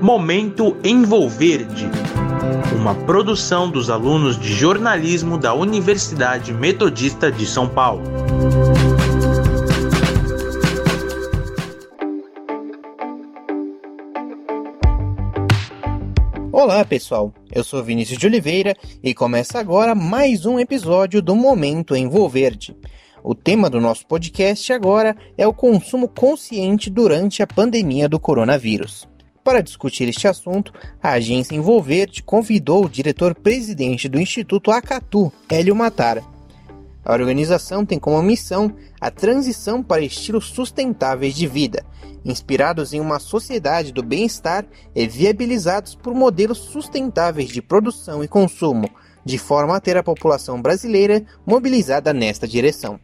Momento Envolverde, uma produção dos alunos de jornalismo da Universidade Metodista de São Paulo. Olá pessoal, eu sou Vinícius de Oliveira e começa agora mais um episódio do Momento Envolverde. O tema do nosso podcast agora é o consumo consciente durante a pandemia do coronavírus. Para discutir este assunto, a agência Envolverde convidou o diretor-presidente do Instituto Acatu, Hélio Matara. A organização tem como missão a transição para estilos sustentáveis de vida, inspirados em uma sociedade do bem-estar e viabilizados por modelos sustentáveis de produção e consumo, de forma a ter a população brasileira mobilizada nesta direção.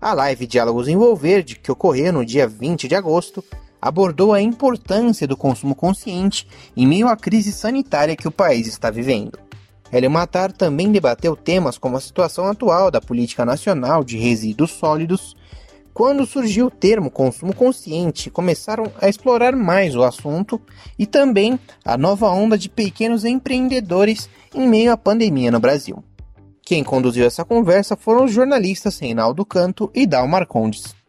A live Diálogos Envolverde, que ocorreu no dia 20 de agosto, abordou a importância do consumo consciente em meio à crise sanitária que o país está vivendo. Hélio Matar também debateu temas como a situação atual da política nacional de resíduos sólidos. Quando surgiu o termo consumo consciente, começaram a explorar mais o assunto e também a nova onda de pequenos empreendedores em meio à pandemia no Brasil. Quem conduziu essa conversa foram os jornalistas Reinaldo Canto e Dal Marcondes.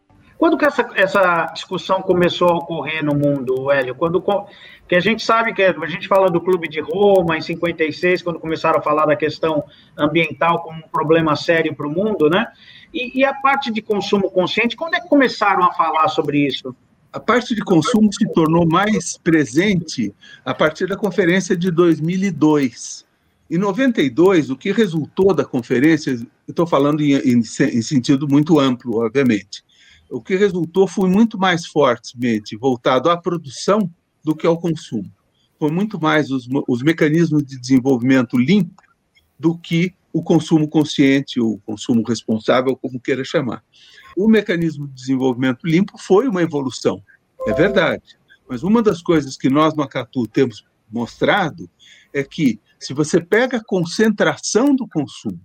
Quando que essa, essa discussão começou a ocorrer no mundo, Hélio? Quando que a gente sabe que a gente fala do Clube de Roma em 56, quando começaram a falar da questão ambiental como um problema sério para o mundo, né? E, e, a parte de consumo consciente, quando é que começaram a falar sobre isso? A parte de consumo se tornou mais presente a partir da conferência de 2002. Em 92, o que resultou da conferência, estou falando em, em, em sentido muito amplo, obviamente, o que resultou foi muito mais fortemente voltado à produção do que ao consumo. Foi muito mais os, os mecanismos de desenvolvimento limpo do que o consumo consciente, o consumo responsável, como queira chamar. O mecanismo de desenvolvimento limpo foi uma evolução, é verdade. Mas uma das coisas que nós no Acatu temos mostrado é que se você pega a concentração do consumo,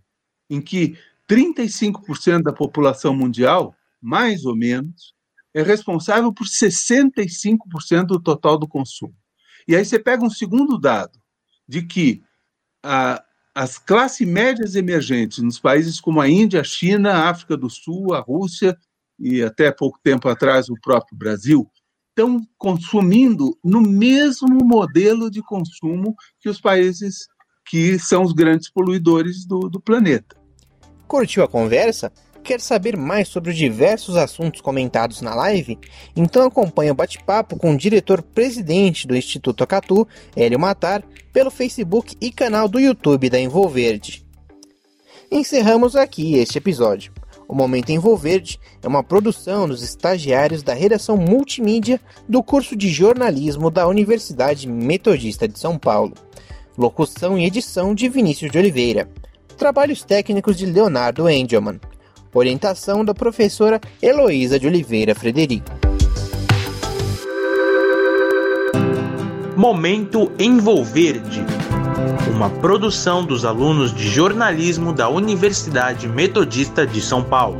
em que 35% da população mundial mais ou menos, é responsável por 65% do total do consumo. E aí você pega um segundo dado, de que a, as classes médias emergentes nos países como a Índia, a China, a África do Sul, a Rússia e até pouco tempo atrás o próprio Brasil, estão consumindo no mesmo modelo de consumo que os países que são os grandes poluidores do, do planeta. Curtiu a conversa? Quer saber mais sobre os diversos assuntos comentados na live? Então acompanhe o bate-papo com o diretor-presidente do Instituto Acatu, Hélio Matar, pelo Facebook e canal do YouTube da Envolverde. Encerramos aqui este episódio. O Momento Envolverde é uma produção dos estagiários da redação multimídia do curso de jornalismo da Universidade Metodista de São Paulo. Locução e edição de Vinícius de Oliveira. Trabalhos técnicos de Leonardo Engelman. Orientação da professora Heloísa de Oliveira Frederico. Momento Envolverde. Uma produção dos alunos de jornalismo da Universidade Metodista de São Paulo.